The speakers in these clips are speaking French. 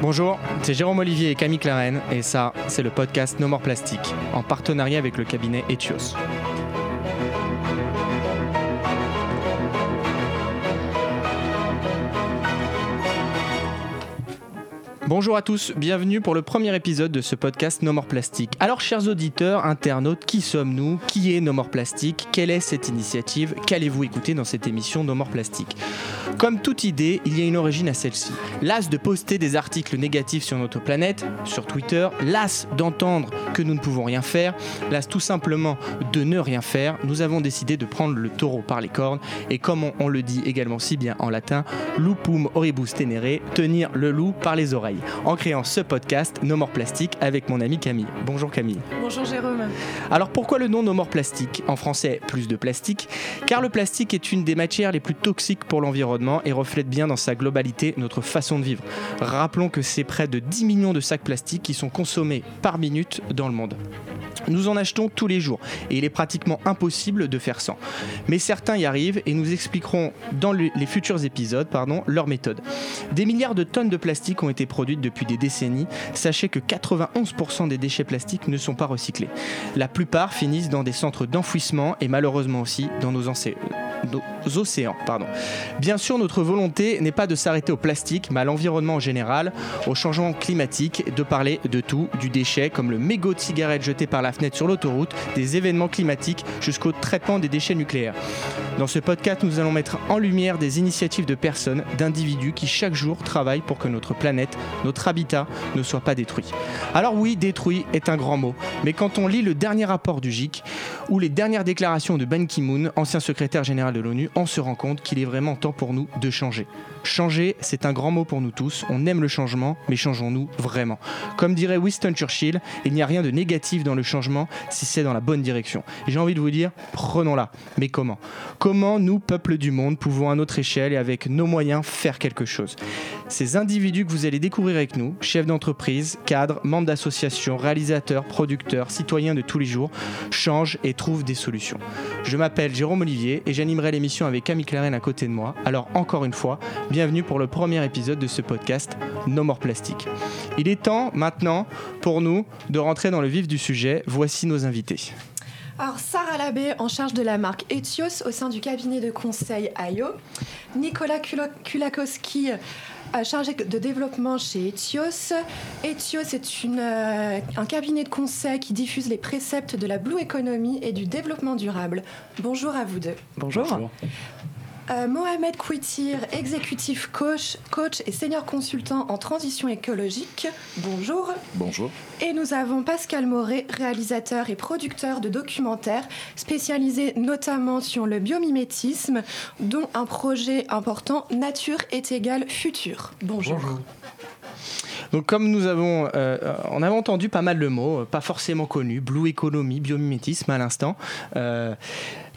Bonjour, c'est Jérôme Olivier et Camille Claren et ça, c'est le podcast No More Plastique en partenariat avec le cabinet Etios. Bonjour à tous, bienvenue pour le premier épisode de ce podcast No More Plastique. Alors chers auditeurs, internautes, qui sommes-nous? Qui est No More Plastique? Quelle est cette initiative? Qu'allez-vous écouter dans cette émission No More Plastique? Comme toute idée, il y a une origine à celle-ci. Las de poster des articles négatifs sur notre planète, sur Twitter, las d'entendre que nous ne pouvons rien faire, las tout simplement de ne rien faire, nous avons décidé de prendre le taureau par les cornes et comme on, on le dit également si bien en latin, lupum oribus tenere, tenir le loup par les oreilles en créant ce podcast No More Plastique avec mon ami Camille. Bonjour Camille. Bonjour Jérôme. Alors pourquoi le nom No More Plastique? En français, plus de plastique, car le plastique est une des matières les plus toxiques pour l'environnement et reflète bien dans sa globalité notre façon de vivre. Rappelons que c'est près de 10 millions de sacs plastiques qui sont consommés par minute dans le monde. Nous en achetons tous les jours et il est pratiquement impossible de faire sans. Mais certains y arrivent et nous expliquerons dans le- les futurs épisodes pardon, leur méthode. Des milliards de tonnes de plastique ont été produites depuis des décennies. Sachez que 91% des déchets plastiques ne sont pas recyclés. La plupart finissent dans des centres d'enfouissement et malheureusement aussi dans nos, ancé- nos océans. Pardon. Bien sûr, notre volonté n'est pas de s'arrêter au plastique, mais à l'environnement en général, au changement climatique, de parler de tout, du déchet, comme le mégot de cigarette jeté par la fenêtre sur l'autoroute, des événements climatiques, jusqu'au traitement des déchets nucléaires. Dans ce podcast, nous allons mettre en lumière des initiatives de personnes, d'individus qui chaque jour travaillent pour que notre planète, notre habitat ne soit pas détruit. Alors oui, détruit est un grand mot, mais quand on lit le dernier rapport du GIEC ou les dernières déclarations de Ban Ki-moon, ancien secrétaire général de l'ONU, on se rend compte qu'il est vraiment temps pour nous de changer. Changer, c'est un grand mot pour nous tous. On aime le changement, mais changeons-nous vraiment. Comme dirait Winston Churchill, il n'y a rien de négatif dans le changement si c'est dans la bonne direction. J'ai envie de vous dire, prenons-la. Mais comment? Comment nous, peuple du monde, pouvons à notre échelle et avec nos moyens faire quelque chose? Ces individus que vous allez découvrir avec nous, chefs d'entreprise, cadres, membres d'associations, réalisateurs, producteurs, citoyens de tous les jours, changent et trouvent des solutions. Je m'appelle Jérôme Olivier et j'animerai l'émission avec Camille Claren à côté de moi. Alors encore une fois, bienvenue pour le premier épisode de ce podcast No More Plastique. Il est temps maintenant pour nous de rentrer dans le vif du sujet. Voici nos invités. Alors Sarah Labbé en charge de la marque Etios au sein du cabinet de conseil AIO. Nicolas Kulakowski euh, chargé de développement chez Etios. Etios est une, euh, un cabinet de conseil qui diffuse les préceptes de la Blue Economy et du développement durable. Bonjour à vous deux. Bonjour. Euh, Mohamed Kouitir, exécutif coach, coach et senior consultant en transition écologique. Bonjour. Bonjour. Et nous avons Pascal Moret, réalisateur et producteur de documentaires spécialisé notamment sur le biomimétisme, dont un projet important Nature est égale futur. Bonjour. Donc comme nous avons, euh, on avait entendu pas mal de mots, euh, pas forcément connus, blue economy, biomimétisme à l'instant. Euh,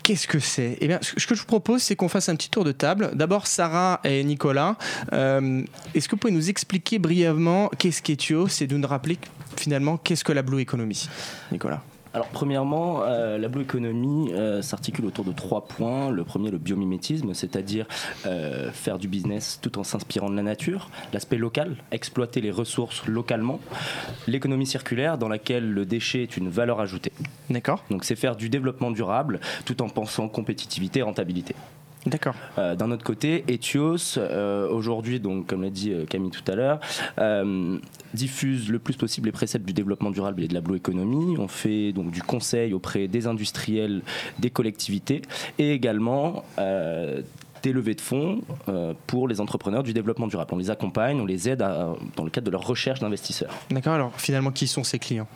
Qu'est-ce que c'est? Eh bien, ce que je vous propose, c'est qu'on fasse un petit tour de table. D'abord, Sarah et Nicolas. euh, Est-ce que vous pouvez nous expliquer brièvement qu'est-ce qu'Ethio C'est de nous rappeler finalement qu'est-ce que la blue economy, Nicolas. Alors premièrement, euh, la Blue Economy euh, s'articule autour de trois points. Le premier, le biomimétisme, c'est-à-dire euh, faire du business tout en s'inspirant de la nature. L'aspect local, exploiter les ressources localement. L'économie circulaire, dans laquelle le déchet est une valeur ajoutée. D'accord Donc c'est faire du développement durable tout en pensant compétitivité et rentabilité. D'accord. Euh, D'un autre côté, Etios, euh, aujourd'hui, donc comme l'a dit euh, Camille tout à l'heure, euh, diffuse le plus possible les préceptes du développement durable et de la blue economy. On fait donc du conseil auprès des industriels, des collectivités et également des levées de fonds pour les entrepreneurs du développement durable. On les accompagne, on les aide à- dans le cadre de leur recherche d'investisseurs. D'accord. Alors finalement, qui sont ces clients?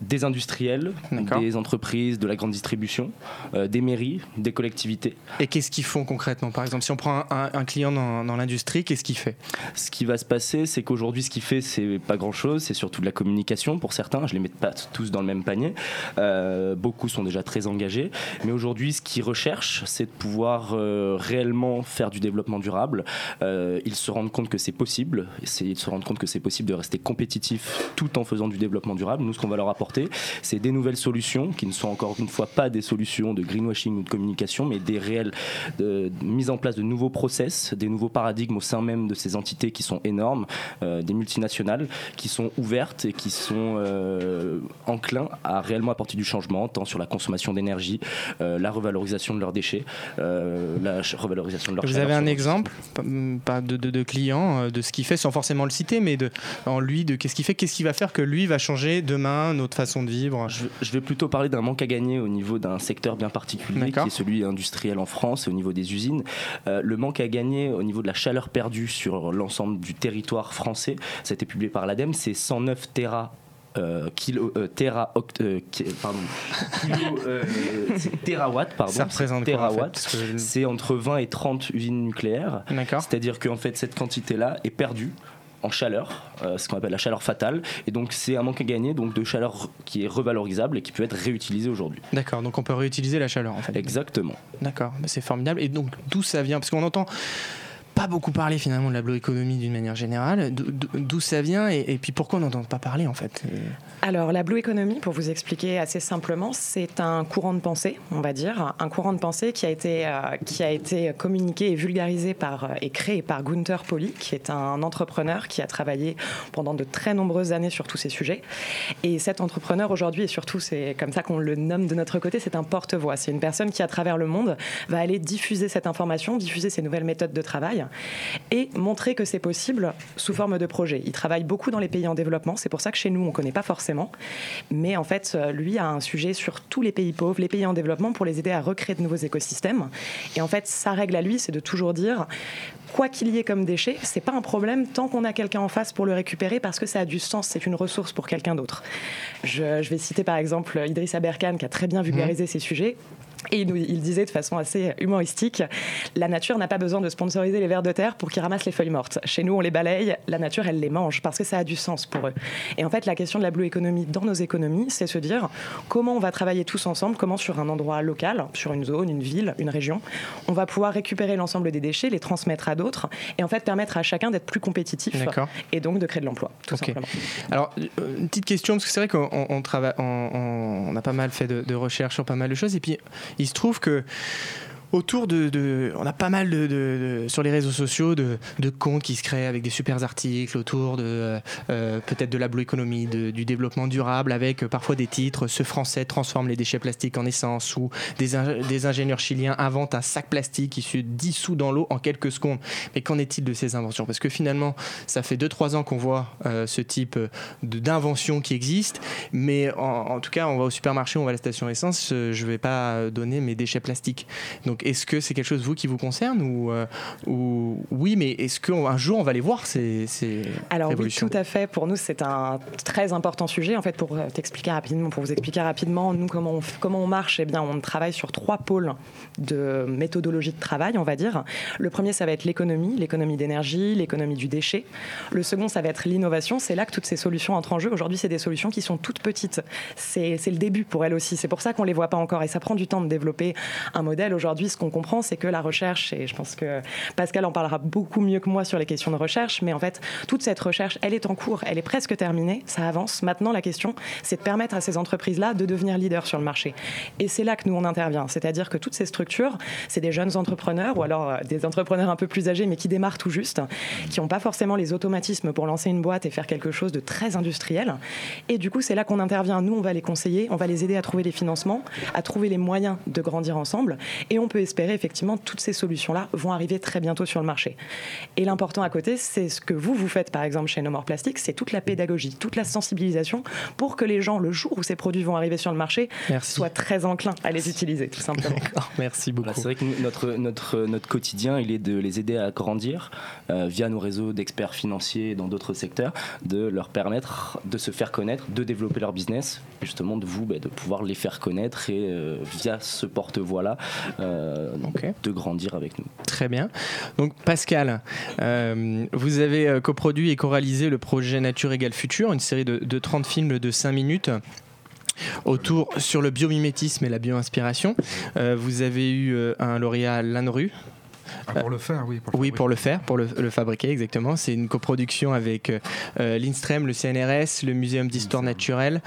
Des industriels, des entreprises de la grande distribution, euh, des mairies, des collectivités. Et qu'est-ce qu'ils font concrètement? Par exemple, si on prend un, client dans, dans l'industrie, qu'est-ce qu'il fait? Ce qui va se passer, c'est qu'aujourd'hui, ce qu'il fait, c'est pas grand-chose. C'est surtout de la communication pour certains. Je les mets pas tous dans le même panier. Euh, beaucoup sont déjà très engagés. Mais aujourd'hui, ce qu'ils recherchent, c'est de pouvoir euh, réellement faire du développement durable. Ils se rendent compte que c'est possible. Ils se rendent compte que c'est possible de rester compétitif tout en faisant du développement durable. Nous, ce qu'on va leur apporter, apporter. C'est des nouvelles solutions qui ne sont encore une fois pas des solutions de greenwashing ou de communication, mais des réelles de, mise en place de nouveaux process, des nouveaux paradigmes au sein même de ces entités qui sont énormes, euh, des multinationales qui sont ouvertes et qui sont euh, enclins à réellement apporter du changement, tant sur la consommation d'énergie, euh, la revalorisation de leurs déchets, la revalorisation de leurs Vous avez un exemple pas de, de, de, client de ce qu'il fait sans forcément le citer, mais de, en lui, de qu'est-ce qu'il fait, qu'est-ce qu'il va faire que lui va changer demain notre façon de vivre je, je vais plutôt parler d'un manque à gagner au niveau d'un secteur bien particulier qui est celui industriel en France et au niveau des usines. le manque à gagner au niveau de la chaleur perdue sur l'ensemble du territoire français, ça a été publié par l'ADEME, c'est 109 téra euh, kilo, euh, euh, pardon, kilo, euh, pardon. Ça représente. C'est entre 20 et 30 usines nucléaires. C'est-à-dire qu'en fait, cette quantité-là est perdue en chaleur, ce qu'on appelle la chaleur fatale. Et donc c'est un manque à gagner donc de chaleur qui est revalorisable et qui peut être réutilisée aujourd'hui. D'accord, donc on peut réutiliser la chaleur en fait. Exactement. D'accord, c'est formidable. Et donc d'où ça vient? Parce qu'on entend pas beaucoup parlé finalement de la blue-économie d'une manière générale. D'où ça vient? Et, puis pourquoi on n'entend pas parler en fait? Alors la blue economy, pour vous expliquer assez simplement, c'est un courant de pensée, on va dire, un courant de pensée qui a été, euh, qui a été communiqué et vulgarisé par, euh, et créé par Gunther Pauli, qui est un entrepreneur qui a travaillé pendant de très nombreuses années sur tous ces sujets. Et cet entrepreneur aujourd'hui, et surtout c'est comme ça qu'on le nomme de notre côté, c'est un porte-voix. C'est une personne qui à travers le monde va aller diffuser cette information, diffuser ces nouvelles méthodes de travail et montrer que c'est possible sous forme de projet. Il travaille beaucoup dans les pays en développement, c'est pour ça que chez nous on ne connaît pas forcément, mais en fait lui a un sujet sur tous les pays pauvres, les pays en développement pour les aider à recréer de nouveaux écosystèmes. Et en fait sa règle à lui c'est de toujours dire quoi qu'il y ait comme déchet, c'est pas un problème tant qu'on a quelqu'un en face pour le récupérer parce que ça a du sens, c'est une ressource pour quelqu'un d'autre. Je, vais citer par exemple Idriss Aberkan qui a très bien vulgarisé mmh. ces sujets. Et il, disait de façon assez humoristique, la nature n'a pas besoin de sponsoriser les vers de terre pour qu'ils ramassent les feuilles mortes. Chez nous, on les balaye, la nature, elle les mange parce que ça a du sens pour eux. Et en fait, la question de la blue economy dans nos économies, c'est se dire comment on va travailler tous ensemble, comment sur un endroit local, sur une zone, une ville, une région, on va pouvoir récupérer l'ensemble des déchets, les transmettre à d'autres et en fait permettre à chacun d'être plus compétitif et donc de créer de l'emploi, tout simplement. Alors, euh, une petite question, parce que c'est vrai qu'on on, a pas mal fait de, de recherches sur pas mal de choses et puis il se trouve que autour de, On a pas mal de, sur les réseaux sociaux de, comptes qui se créent avec des super articles autour de euh, euh, peut-être de la blue economy, du développement durable, avec euh, parfois des titres Ce Français transforme les déchets plastiques en essence ou des, ingénieurs chiliens inventent un sac plastique qui se dissout dans l'eau en quelques secondes. Mais qu'en est-il de ces inventions? Parce que finalement, ça fait 2-3 ans qu'on voit ce type d'invention qui existe, mais en, tout cas, on va au supermarché, on va à la station essence, je ne vais pas donner mes déchets plastiques. Donc est-ce que c'est quelque chose vous qui vous concerne ou, euh, ou oui, mais est-ce qu'un jour on va les voir ces, ces Alors oui, tout à fait. Pour nous, c'est un très important sujet. En fait, pour euh, t'expliquer rapidement, pour vous expliquer rapidement, nous comment on, comment on marche, eh bien, on travaille sur trois pôles de méthodologie de travail, on va dire. Le premier, ça va être l'économie, l'économie d'énergie, l'économie du déchet. Le second, ça va être l'innovation. C'est là que toutes ces solutions entrent en jeu. Aujourd'hui, c'est des solutions qui sont toutes petites. C'est le début pour elles aussi. C'est pour ça qu'on les voit pas encore et ça prend du temps de développer un modèle. Aujourd'hui, ce qu'on comprend, c'est que la recherche, et je pense que Pascal en parlera beaucoup mieux que moi sur les questions de recherche, mais en fait, toute cette recherche, elle est en cours, elle est presque terminée, ça avance. Maintenant, la question, c'est de permettre à ces entreprises-là de devenir leaders sur le marché. Et c'est là que nous, on intervient. C'est-à-dire que toutes ces structures, c'est des jeunes entrepreneurs ou alors euh, des entrepreneurs un peu plus âgés, mais qui démarrent tout juste, qui n'ont pas forcément les automatismes pour lancer une boîte et faire quelque chose de très industriel. Et du coup, c'est là qu'on intervient. Nous, on va les conseiller, on va les aider à trouver les financements, à trouver les moyens de grandir ensemble. Et on peut espérer effectivement toutes ces solutions-là vont arriver très bientôt sur le marché. Et l'important à côté, c'est ce que vous, vous faites par exemple chez No More Plastic, c'est toute la pédagogie, toute la sensibilisation pour que les gens, le jour où ces produits vont arriver sur le marché, soient très enclins à les utiliser, tout simplement. Merci beaucoup. c'est vrai que notre, notre, notre quotidien, il est de les aider à grandir euh, via nos réseaux d'experts financiers dans d'autres secteurs, de leur permettre de se faire connaître, de développer leur business, justement de vous, bah, de pouvoir les faire connaître et euh, via ce porte-voix-là, euh, de grandir avec nous. Très bien. Donc Pascal, euh, vous avez euh, coproduit et co-réalisé le projet Nature égale futur, une série de, 30 films de 5 minutes autour sur le biomimétisme et la bioinspiration. Euh, vous avez eu un lauréat Lanru Ah, pour le faire, oui. Pour le oui, pour le faire, pour le, fabriquer, exactement. C'est une coproduction avec euh, l'INSTREM, le CNRS, le Muséum d'histoire naturelle,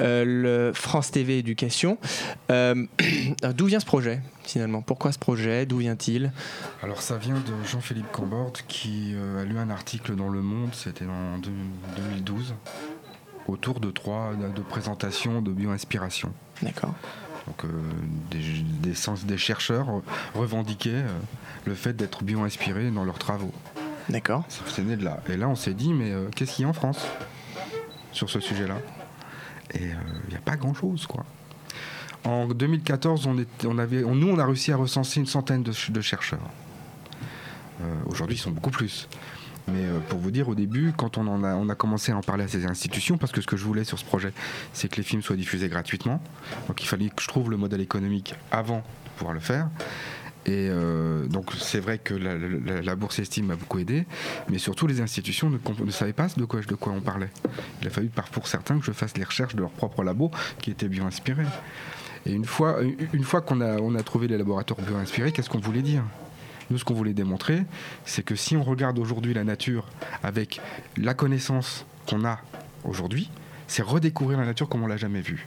euh, le France TV Éducation. Euh, d'où vient ce projet finalement? Pourquoi ce projet? D'où vient-il? Alors ça vient de Jean-Philippe Camborde qui a lu un article dans Le Monde, c'était en 2012, autour de trois de présentations de bio-inspiration. D'accord. Donc des, des, des, chercheurs revendiquaient le fait d'être bio-inspirés dans leurs travaux. D'accord. C'est né de là. Et là, on s'est dit, mais euh, qu'est-ce qu'il y a en France sur ce sujet-là? Et il euh, n'y a pas grand-chose, quoi. En 2014, on, on avait, nous, on a réussi à recenser une centaine de, chercheurs. Euh, aujourd'hui, ils sont beaucoup plus. Mais pour vous dire, au début, quand on, a, on a commencé à en parler à ces institutions, parce que ce que je voulais sur ce projet, c'est que les films soient diffusés gratuitement. Donc il fallait que je trouve le modèle économique avant de pouvoir le faire. Et euh, donc c'est vrai que la, bourse estime m'a beaucoup aidé, mais surtout les institutions ne, savaient pas de quoi, on parlait. Il a fallu pour certains que je fasse les recherches de leur propre labo qui étaient bien inspirés. Et une fois, qu'on a, a trouvé les laboratoires bien inspirés, qu'est-ce qu'on voulait dire? Nous, ce qu'on voulait démontrer, c'est que si on regarde aujourd'hui la nature avec la connaissance qu'on a aujourd'hui, c'est redécouvrir la nature comme on l'a jamais vue.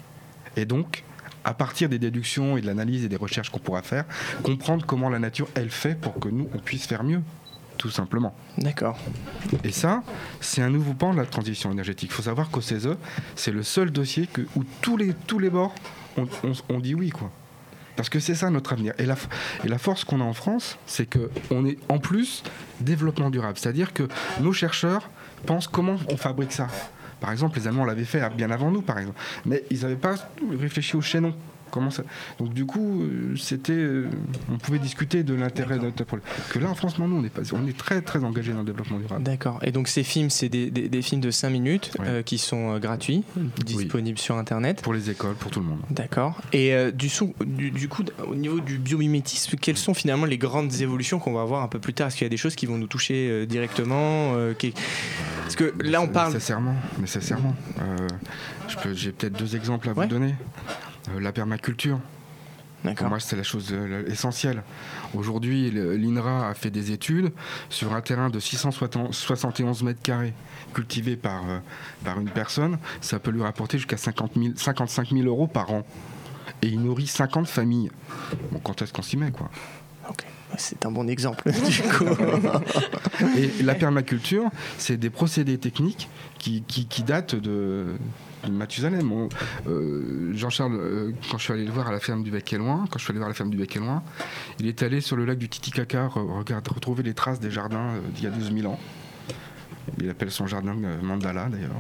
Et donc, à partir des déductions et de l'analyse et des recherches qu'on pourra faire, comprendre comment la nature, elle fait pour que nous, on puisse faire mieux tout simplement. D'accord. Et ça, c'est un nouveau pan de la transition énergétique. Il faut savoir qu'au CESE, c'est le seul dossier que, où tous les, tous les bords ont, dit oui. quoi. Parce que c'est ça notre avenir. Et la, force qu'on a en France, c'est qu'on est en plus développement durable. C'est-à-dire que nos chercheurs pensent comment on fabrique ça. Par exemple, les Allemands l'avaient fait bien avant nous, par exemple. Mais ils n'avaient pas réfléchi au chaînon. Comment ça Donc du coup, euh, c'était, euh, on pouvait discuter de l'intérêt de notre projet. Que là, en France, non, on est, pas, on est très très engagé dans le développement durable. D'accord. Et donc ces films, c'est des, des, films de 5 minutes euh, qui sont gratuits, disponibles sur Internet. Pour les écoles, pour tout le monde. D'accord. Et du, du, du, coup, au niveau du biomimétisme, quelles sont finalement les grandes évolutions qu'on va voir un peu plus tard? Est-ce qu'il y a des choses qui vont nous toucher directement qui... Parce que là, on parle. Nécessairement, nécessairement. j'ai peut-être deux exemples à vous donner. Euh, la permaculture. Pour moi, c'est la chose euh, essentielle. Aujourd'hui, l'INRA a fait des études sur un terrain de 671 mètres carrés cultivé par, euh, par une personne. Ça peut lui rapporter jusqu'à 55 000 euros par an. Et il nourrit 50 familles. Bon, quand est-ce qu'on s'y met, quoi? C'est un bon exemple, du coup. Et la permaculture, c'est des procédés techniques qui, qui datent de, Mathusalem. Euh, Jean-Charles, euh, quand je suis allé le voir à la ferme du Bec Loin, quand je suis allé voir la ferme du Bec Loin, il est allé sur le lac du Titicaca regarde, retrouver les traces des jardins euh, d'il y a 12 000 ans. Il appelle son jardin mandala d'ailleurs.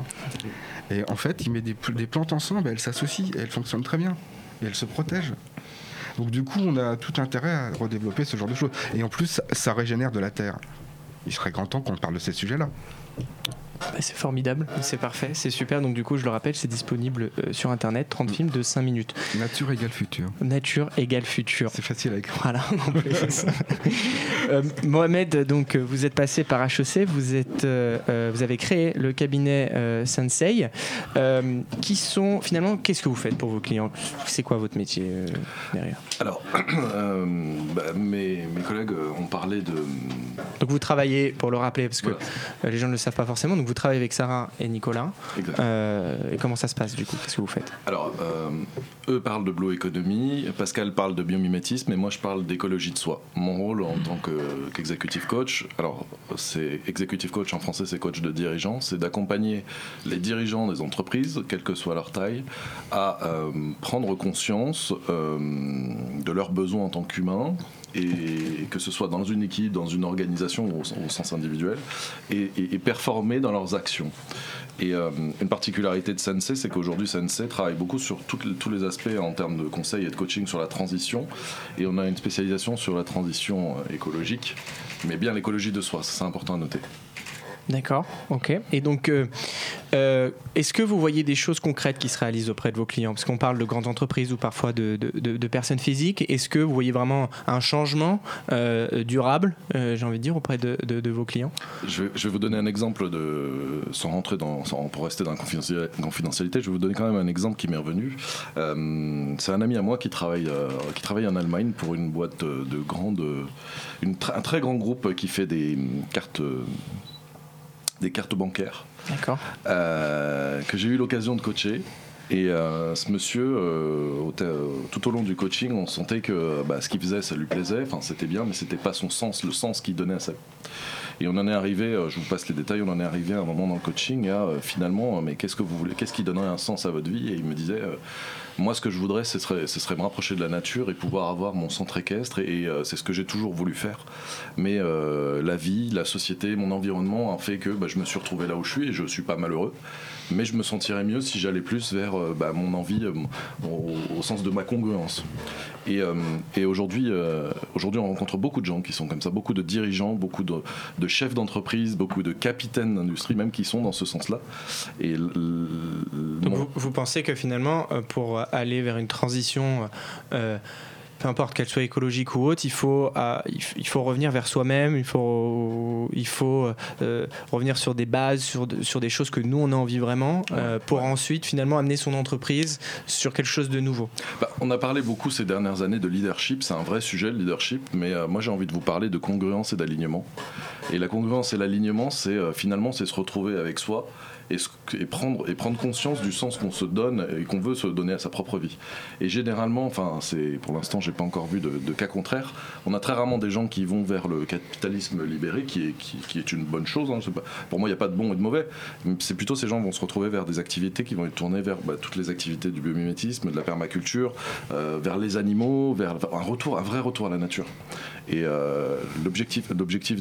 Et en fait, il met des, plantes ensemble, elles s'associent, elles fonctionnent très bien. Et elles se protègent. Donc du coup, on a tout intérêt à redévelopper ce genre de choses. Et en plus, ça régénère de la terre. Il serait grand temps qu'on parle de ces sujets-là. Bah, c'est formidable, c'est parfait, c'est super. Donc du coup, je le rappelle, c'est disponible euh, sur Internet, 30 films de 5 minutes. Nature égale futur. Nature égale futur. C'est facile à écrire. Voilà. euh, Mohamed, donc vous êtes passé par HEC, vous, êtes, euh, euh, vous avez créé le cabinet Sensei. qui sont finalement, qu'est-ce que vous faites pour vos clients? C'est quoi votre métier derrière? Alors, bah, mes, mes, collègues ont parlé de... Donc vous travaillez, pour le rappeler, parce que les gens ne le savent pas forcément, donc vous travaillez avec Sarah et Nicolas. Euh, et comment ça se passe du coup? Qu'est-ce que vous faites? Alors, euh, eux parlent de Blue Economy, Pascal parle de biomimétisme et moi je parle d'écologie de soi. Mon rôle en tant qu'executive coach, alors c'est executive coach en français, c'est coach de dirigeants, c'est d'accompagner les dirigeants des entreprises, quelle que soit leur taille, à euh, prendre conscience de leurs besoins en tant qu'humains et que ce soit dans une équipe, dans une organisation au, au sens individuel, et, performer dans leurs actions. Et euh, une particularité de Sensei, c'est qu'aujourd'hui Sensei travaille beaucoup sur tous les aspects en termes de conseil et de coaching sur la transition, et on a une spécialisation sur la transition euh, écologique, mais bien l'écologie de soi, c'est important à noter. D'accord, ok. Et donc, euh, euh, est-ce que vous voyez des choses concrètes qui se réalisent auprès de vos clients? Parce qu'on parle de grandes entreprises ou parfois de, personnes physiques. Est-ce que vous voyez vraiment un changement euh, durable, euh, j'ai envie de dire, auprès de, vos clients? Je vais, vous donner un exemple sans rentrer dans, pour rester dans la confidentiali- confidentialité, je vais vous donner quand même un exemple qui m'est revenu. C'est un ami à moi qui travaille, qui travaille en Allemagne pour une boîte de, de grande, un très grand groupe qui fait des cartes, des cartes bancaires. Euh, que j'ai eu l'occasion de coacher. Et euh, ce monsieur, euh, tout au long du coaching, on sentait que bah, ce qu'il faisait, ça lui plaisait, enfin c'était bien, mais c'était pas son sens, le sens qu'il donnait à ça. Et on en est arrivé, euh, je vous passe les détails, on en est arrivé à un moment dans le coaching à euh, finalement, euh, mais qu'est-ce que vous voulez, qu'est-ce qui donnerait un sens à votre vie? Et il me disait, moi ce que je voudrais, ce serait, me rapprocher de la nature et pouvoir avoir mon centre équestre, et, c'est ce que j'ai toujours voulu faire. Mais la vie, la société, mon environnement a fait que bah, je me suis retrouvé là où je suis et je suis pas malheureux. Mais je me sentirais mieux si j'allais plus vers euh, bah, mon envie, euh, au, au sens de ma congruence. Et, euh, et aujourd'hui, aujourd'hui, on rencontre beaucoup de gens qui sont comme ça, beaucoup de dirigeants, beaucoup de, de chefs d'entreprise, beaucoup de capitaines d'industrie même qui sont dans ce sens-là. Et Donc vous, vous pensez que finalement, pour aller vers une transition, euh, peu importe qu'elle soit écologique ou autre, il faut, il faut revenir vers soi-même, il faut, il faut euh, revenir sur des bases, sur, de- sur des choses que nous on a envie vraiment, euh, pour ensuite finalement amener son entreprise sur quelque chose de nouveau. Bah, on a parlé beaucoup ces dernières années de leadership, c'est un vrai sujet le leadership, mais euh, moi j'ai envie de vous parler de congruence et d'alignement. Et la congruence et l'alignement, c'est euh, finalement c'est se retrouver avec soi et, prendre, conscience du sens qu'on se donne et qu'on veut se donner à sa propre vie. Et généralement, enfin pour l'instant j'ai pas encore vu de, cas contraire, on a très rarement des gens qui vont vers le capitalisme libéré, qui est, une bonne chose. hein, pour moi il n'y a pas de bon et de mauvais, c'est plutôt ces gens vont se retrouver vers des activités qui vont être tournées vers bah, toutes les activités du biomimétisme, de la permaculture, euh, vers les animaux, vers un retour, un vrai retour à la nature. Et euh, l'objectif,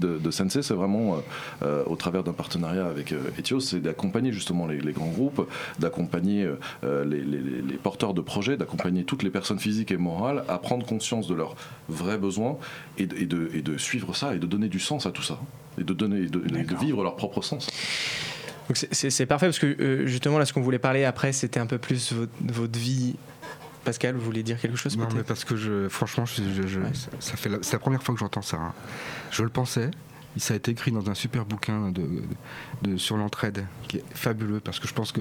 de, de Sensei, c'est vraiment, euh, euh, au travers d'un partenariat avec Etios, c'est d'accompagner justement les, les grands groupes, d'accompagner les, les- les- les porteurs de projets, d'accompagner toutes les personnes physiques et morales à prendre conscience de leurs vrais besoins et de, et de- et de suivre ça et de donner du sens à tout ça. Et de, donner, et de, et de vivre leur propre sens. C'est- parfait parce que euh, justement là ce qu'on voulait parler après c'était un peu plus votre, votre vie. Pascal, vous voulez dire quelque chose Non, mais parce que je, franchement, je, je- je- Ouais. ça, ça fait la- c'est la première fois que j'entends ça. hein. Je le pensais. Ça a été écrit dans un super bouquin de, de- sur l'entraide qui est fabuleux parce que je pense que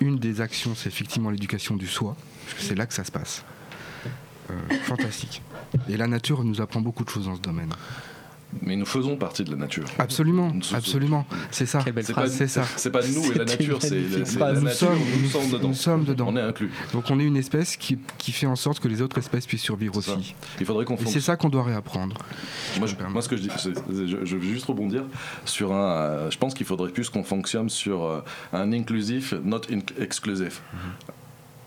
une des actions, c'est effectivement l'éducation du soi, parce que c'est là que ça se passe. Euh, fantastique. Et la nature nous apprend beaucoup de choses dans ce domaine. Mais nous faisons partie de la nature. Absolument, Nous- absolument. C'est ça. Quelle belle C'est phrase. pas, C'est ça. c'est pas nous et la nature, c'est la Nous nature, sommes, nous sommes dedans. nous sommes dedans. On est inclus. Donc on est une espèce qui, qui fait en sorte que les autres espèces puissent survivre C'est ça. aussi. Il faudrait qu'on Et c'est ça qu'on doit réapprendre. Moi, je moi, ce que je dis, c'est- je, je veux juste rebondir sur un. euh, je pense qu'il faudrait plus qu'on fonctionne sur euh, un inclusif, not in- exclusive. S'in-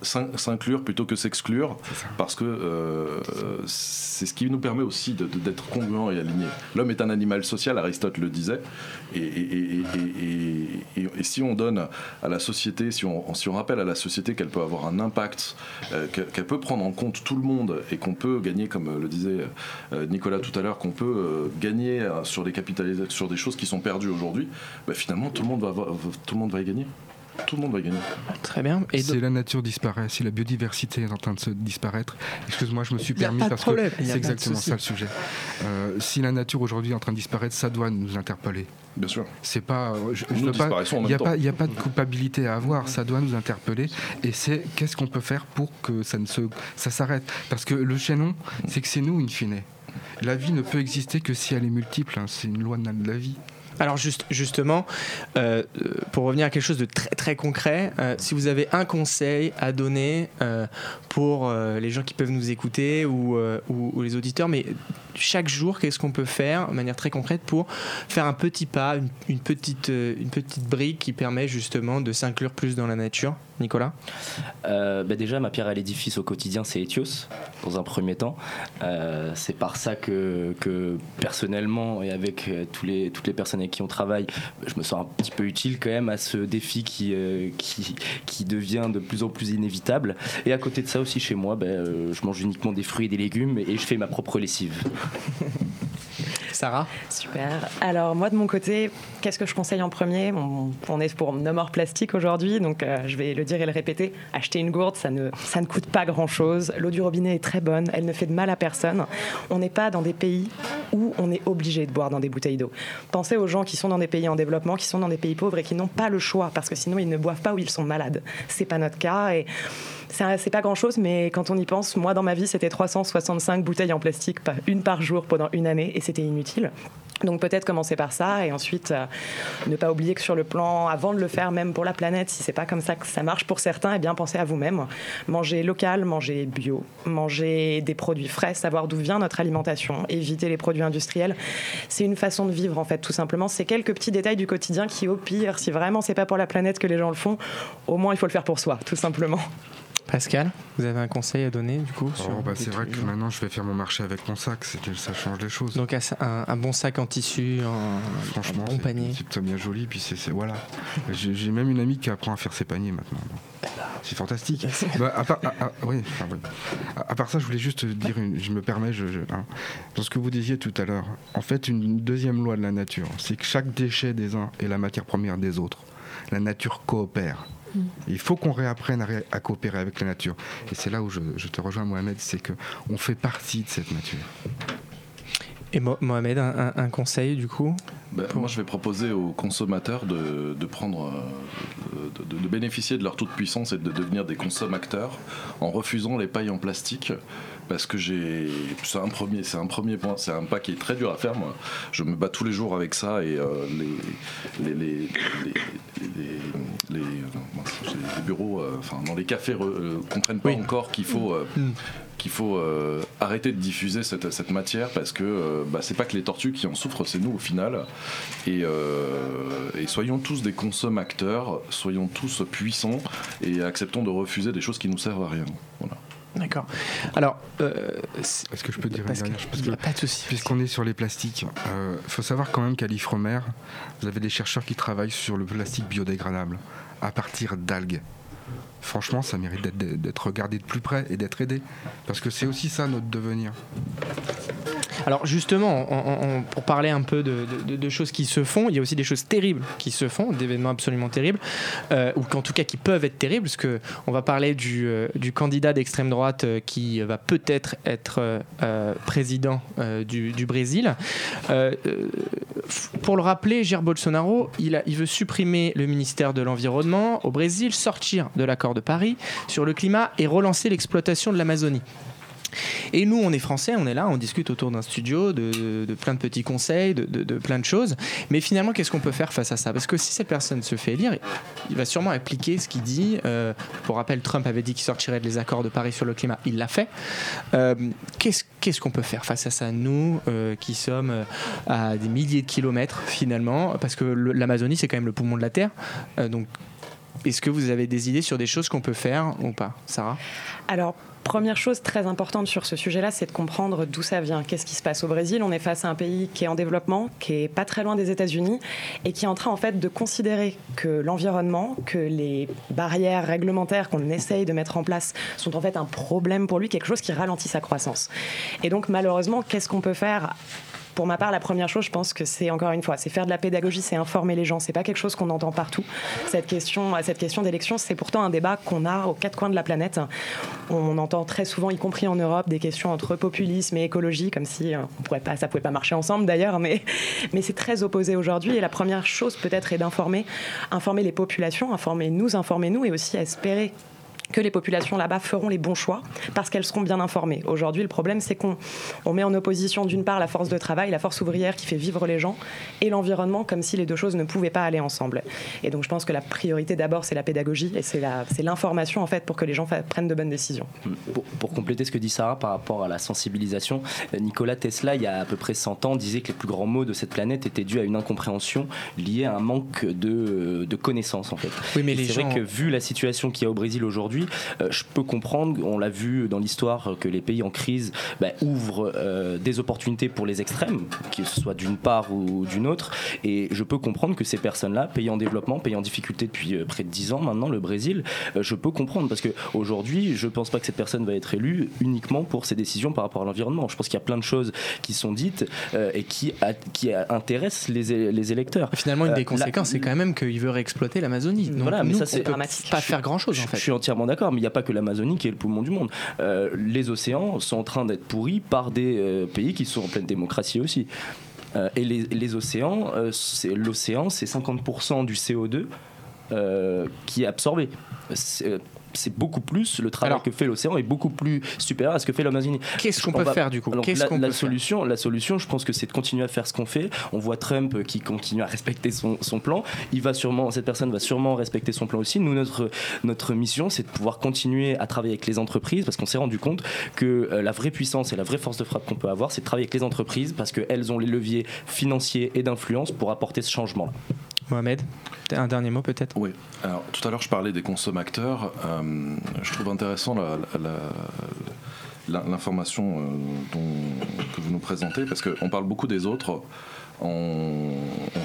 S'inclure plutôt que s'exclure, parce que euh, c'est ce qui nous permet aussi d'être congruent et aligné. L'homme est un animal social, Aristote le disait, et, si on donne à la société, si on, si on rappelle à la société qu'elle peut avoir un impact, euh, qu'elle peut prendre en compte tout le monde et qu'on peut gagner, comme le disait euh, Nicolas tout à l'heure, qu'on peut gagner sur des capitalisations, sur des choses qui sont perdues aujourd'hui, bah, finalement tout le monde va, tout le monde va y gagner. Tout le monde va gagner. Très bien. Et si donc- la nature disparaît, si la biodiversité est en train de se disparaître, excuse-moi, je me suis permis parce problème, que c'est exactement ça le sujet. Euh, si la nature aujourd'hui est en train de disparaître, ça doit nous interpeller. Bien sûr. C'est pas, je, je Nous veux pas, disparaissons en il même n'y a temps. pas, il y a pas de culpabilité à avoir. Ça doit nous interpeller. Et c'est qu'est-ce qu'on peut faire pour que ça ne se, ça s'arrête? Parce que le chaînon, c'est que c'est nous in fine. La vie ne peut exister que si elle est multiple. hein. C'est une loi de la vie. Alors juste, justement, euh, euh, pour revenir à quelque chose de très très concret, euh, si vous avez un conseil à donner pour les gens qui peuvent nous écouter ou, les auditeurs, mais chaque jour, qu'est-ce qu'on peut faire de manière très concrète pour faire un petit pas, une, petite, une petite brique qui permet justement de s'inclure plus dans la nature? Nicolas Euh, bah déjà, ma pierre à l'édifice au quotidien, c'est Etios, dans un premier temps. Euh, c'est par ça que, que personnellement, et avec euh, tous les, toutes les personnes avec qui on travaille, je me sens un petit peu utile quand même à ce défi qui, euh, qui, qui devient de plus en plus inévitable. Et à côté de ça aussi, chez moi, bah, je mange uniquement des fruits et des légumes et je fais ma propre lessive. Sarah Super. Alors moi de mon côté, qu'est-ce que je conseille en premier? On, est pour No More Plastique aujourd'hui, donc euh, je vais le dire et le répéter. Acheter une gourde, ça ne, ça ne coûte pas grand-chose. L'eau du robinet est très bonne, elle ne fait de mal à personne. On n'est pas dans des pays où on est obligé de boire dans des bouteilles d'eau. Pensez aux gens qui sont dans des pays en développement, qui sont dans des pays pauvres et qui n'ont pas le choix parce que sinon ils ne boivent pas ou ils sont malades. C'est pas notre cas c'est pas grand chose, mais quand on y pense, moi dans ma vie c'était 365 bouteilles en plastique, une par jour pendant une année et c'était inutile. Donc peut-être commencer par ça et ensuite euh, ne pas oublier que sur le plan, avant de le faire même pour la planète, si c'est pas comme ça que ça marche pour certains, eh bien pensez à vous-même. Manger local, manger bio, manger des produits frais, savoir d'où vient notre alimentation, éviter les produits industriels. C'est une façon de vivre en fait, tout simplement. C'est quelques petits détails du quotidien qui, au pire, si vraiment c'est pas pour la planète que les gens le font, au moins il faut le faire pour soi, tout simplement. Pascal, vous avez un conseil à donner du coup oh, bah, C'est vrai que maintenant je vais faire mon marché avec mon sac, ça change les choses. Donc un, bon sac en tissu, un, Franchement, bon panier. C'est bien joli, puis c'est voilà. J'ai même une amie qui apprend à faire ses paniers maintenant. C'est fantastique. bah, à, part, oui, à, part, ça, je voulais juste dire, je me permets, je, hein, dans ce que vous disiez tout à l'heure, en fait, une deuxième loi de la nature, c'est que chaque déchet des uns est la matière première des autres. La nature coopère. Il faut qu'on réapprenne à, coopérer avec la nature. Et c'est là où je, te rejoins, Mohamed, c'est qu'on fait partie de cette nature. Et Mohamed, un, conseil du coup? Ben, Moi, je vais proposer aux consommateurs de, prendre, euh, de, bénéficier de leur toute puissance et de devenir des consommateurs en refusant les pailles en plastique parce que j'ai c'est un premier c'est un premier point c'est un pas qui est très dur à faire moi je me bats tous les jours avec ça et euh, les, les, les, les, bureaux euh, enfin dans les cafés ne comprennent pas encore qu'il faut mm qu'il faut euh, arrêter de diffuser cette, cette matière parce que euh, bah, c'est pas que les tortues qui en souffrent, c'est nous au final. Et, euh, et, soyons tous des consommateurs, soyons tous puissants et acceptons de refuser des choses qui nous servent à rien. Voilà. D'accord. Alors, est-ce que je peux dire une dernière chose? Pas de souci. Puisqu'on est sur les plastiques, il faut savoir quand même qu'à l'Ifremer, vous avez des chercheurs qui travaillent sur le plastique biodégradable à partir d'algues franchement, ça mérite d'être regardé de plus près et d'être aidé. Parce que c'est aussi ça notre devenir. Alors justement, pour parler un peu de, choses qui se font, il y a aussi des choses terribles qui se font, d'événements absolument terribles, euh, ou qu'en tout cas qui peuvent être terribles, parce que on va parler du, euh, candidat d'extrême droite euh, qui va peut-être être, président du, Brésil. Pour le rappeler, Jair Bolsonaro, il, il veut supprimer le ministère de l'Environnement au Brésil, sortir de l'accord de Paris sur le climat et relancer l'exploitation de l'Amazonie. Et nous, on est français, on est là, on discute autour d'un studio de, plein de petits conseils, de, plein de choses. Mais finalement, qu'est-ce qu'on peut faire face à ça? Parce que si cette personne se fait élire, il va sûrement appliquer ce qu'il dit. Euh, pour rappel, Trump avait dit qu'il sortirait des accords de Paris sur le climat. Il l'a fait. Euh, qu'est-ce qu'on peut faire face à ça, nous, euh, qui sommes à des milliers de kilomètres finalement? Parce que l'Amazonie, c'est quand même le poumon de la Terre. donc, est-ce que vous avez des idées sur des choses qu'on peut faire ou pas, Sarah? Alors, Première chose très importante sur ce sujet-là, c'est de comprendre d'où ça vient. Qu'est-ce qui se passe au Brésil? On est face à un pays qui est en développement, qui est pas très loin des États-Unis et qui est en train en fait de considérer que l'environnement, que les barrières réglementaires qu'on essaye de mettre en place sont en fait un problème pour lui, quelque chose qui ralentit sa croissance. Et donc malheureusement, qu'est-ce qu'on peut faire pour ma part, la première chose, je pense que c'est encore une fois, c'est faire de la pédagogie, c'est informer les gens. C'est pas quelque chose qu'on entend partout. Cette question, cette question d'élection, c'est pourtant un débat qu'on a aux quatre coins de la planète. On entend très souvent, y compris en Europe, des questions entre populisme et écologie, comme si euh, on pourrait pas, ça pouvait pas marcher ensemble d'ailleurs, mais, mais c'est très opposé aujourd'hui. Et la première chose peut-être est d'informer, informer les populations, informer nous, informer nous, et aussi espérer que les populations là-bas feront les bons choix parce qu'elles seront bien informées. Aujourd'hui, le problème, c'est qu'on on met en opposition d'une part la force de travail, la force ouvrière qui fait vivre les gens, et l'environnement comme si les deux choses ne pouvaient pas aller ensemble. Et donc, je pense que la priorité d'abord, c'est la pédagogie et c'est l'information en fait pour que les gens prennent de bonnes décisions. Pour, pour, compléter ce que dit Sarah par rapport à la sensibilisation, Nikola Tesla, il y a à peu près 100 ans, disait que les plus grands maux de cette planète étaient dus à une incompréhension liée à un manque de, de connaissances en fait. Oui, mais les c'est vrai que vu la situation qu'il y a au Brésil aujourd'hui aujourd'hui, je peux comprendre, on l'a vu dans l'histoire, que les pays en crise bah, ouvrent des opportunités pour les extrêmes, que ce soit d'une part ou d'une autre. Et je peux comprendre que ces personnes-là, pays en développement, pays en difficulté depuis près de 10 ans maintenant, le Brésil, je peux comprendre parce qu'aujourd'hui, je ne pense pas que cette personne va être élue uniquement pour ses décisions par rapport à l'environnement. Je pense qu'il y a plein de choses qui sont dites et qui, qui intéressent les, les électeurs. Finalement, une des conséquences, c'est quand même qu'il veut réexploiter l'Amazonie. voilà, mais ça, c'est pas faire grand-chose en fait. Je suis entièrement d'accord, mais il n'y a pas que l'Amazonie qui est le poumon du monde. les océans sont en train d'être pourris par des pays qui sont en pleine démocratie aussi. Euh, et les, océans, euh, l'océan, c'est 50% du CO2 euh, qui est absorbé c'est beaucoup plus le travail que fait l'océan est beaucoup plus supérieur à ce que fait l'Amazonie. Qu'est-ce qu'on peut faire du coup la, solution, la solution, je pense que c'est de continuer à faire ce qu'on fait. On voit Trump qui continue à respecter son, plan. Il va sûrement, cette personne va sûrement respecter son plan aussi. Nous, notre notre mission, c'est de pouvoir continuer à travailler avec les entreprises parce qu'on s'est rendu compte que euh, la vraie puissance et la vraie force de frappe qu'on peut avoir, c'est de travailler avec les entreprises parce qu'elles ont les leviers financiers et d'influence pour apporter ce changement. Mohamed, un dernier mot peut-être? Oui. Alors, tout à l'heure, je parlais des consommateurs. Euh, je trouve intéressant l'information euh, que vous nous présentez, parce qu'on parle beaucoup des autres. On,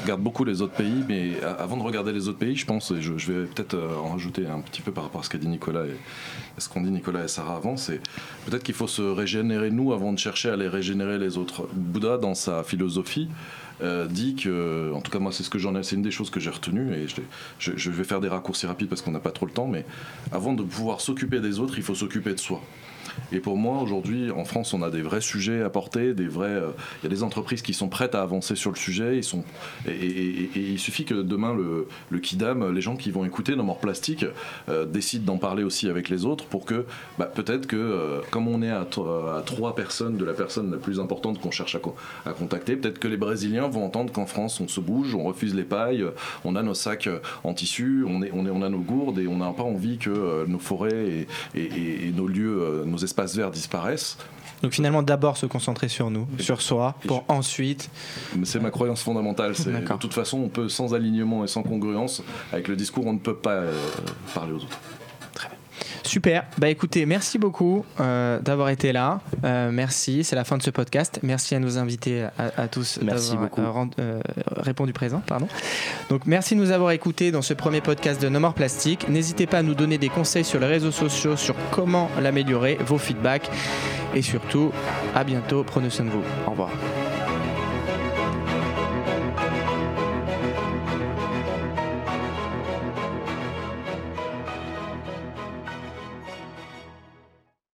regarde beaucoup les autres pays, mais avant de regarder les autres pays, je pense, et je, vais peut-être euh, en rajouter un petit peu par rapport à ce qu'a dit Nicolas et, ce qu'ont dit Nicolas et Sarah avant, c'est peut-être qu'il faut se régénérer nous avant de chercher à les régénérer les autres. Bouddha, dans sa philosophie, euh, dit que, en tout cas moi c'est ce que j'en ai, c'est une des choses que j'ai retenues et je, je, vais faire des raccourcis rapides parce qu'on n'a pas trop le temps, mais avant de pouvoir s'occuper des autres, il faut s'occuper de soi. Et pour moi, aujourd'hui, en France, on a des vrais sujets à porter, des vrais. Euh, il y a des entreprises qui sont prêtes à avancer sur le sujet. Et, il suffit que demain, le, KIDAM, les gens qui vont écouter nos morts plastiques, euh, décident d'en parler aussi avec les autres pour que bah, peut-être que, euh, comme on est à, trois personnes de la personne la plus importante qu'on cherche à, contacter, peut-être que les Brésiliens vont entendre qu'en France, on se bouge, on refuse les pailles, on a nos sacs en tissu, on a nos gourdes et on n'a pas envie que nos forêts et, nos lieux, nos espaces verts disparaissent. Donc finalement, d'abord se concentrer sur nous, sur soi, pour ensuite. C'est ma croyance fondamentale. De toute façon, on peut sans alignement et sans congruence avec le discours, on ne peut pas euh, parler aux autres. Super. Bah écoutez, merci beaucoup euh, d'avoir été là. Euh, merci. C'est la fin de ce podcast. Merci à nos invités à, tous d'avoir euh, répondu présent. Pardon. Donc merci de nous avoir écoutés dans ce premier podcast de No More Plastique. N'hésitez pas à nous donner des conseils sur les réseaux sociaux sur comment l'améliorer, vos feedbacks et surtout à bientôt. Prenez soin de vous. Au revoir.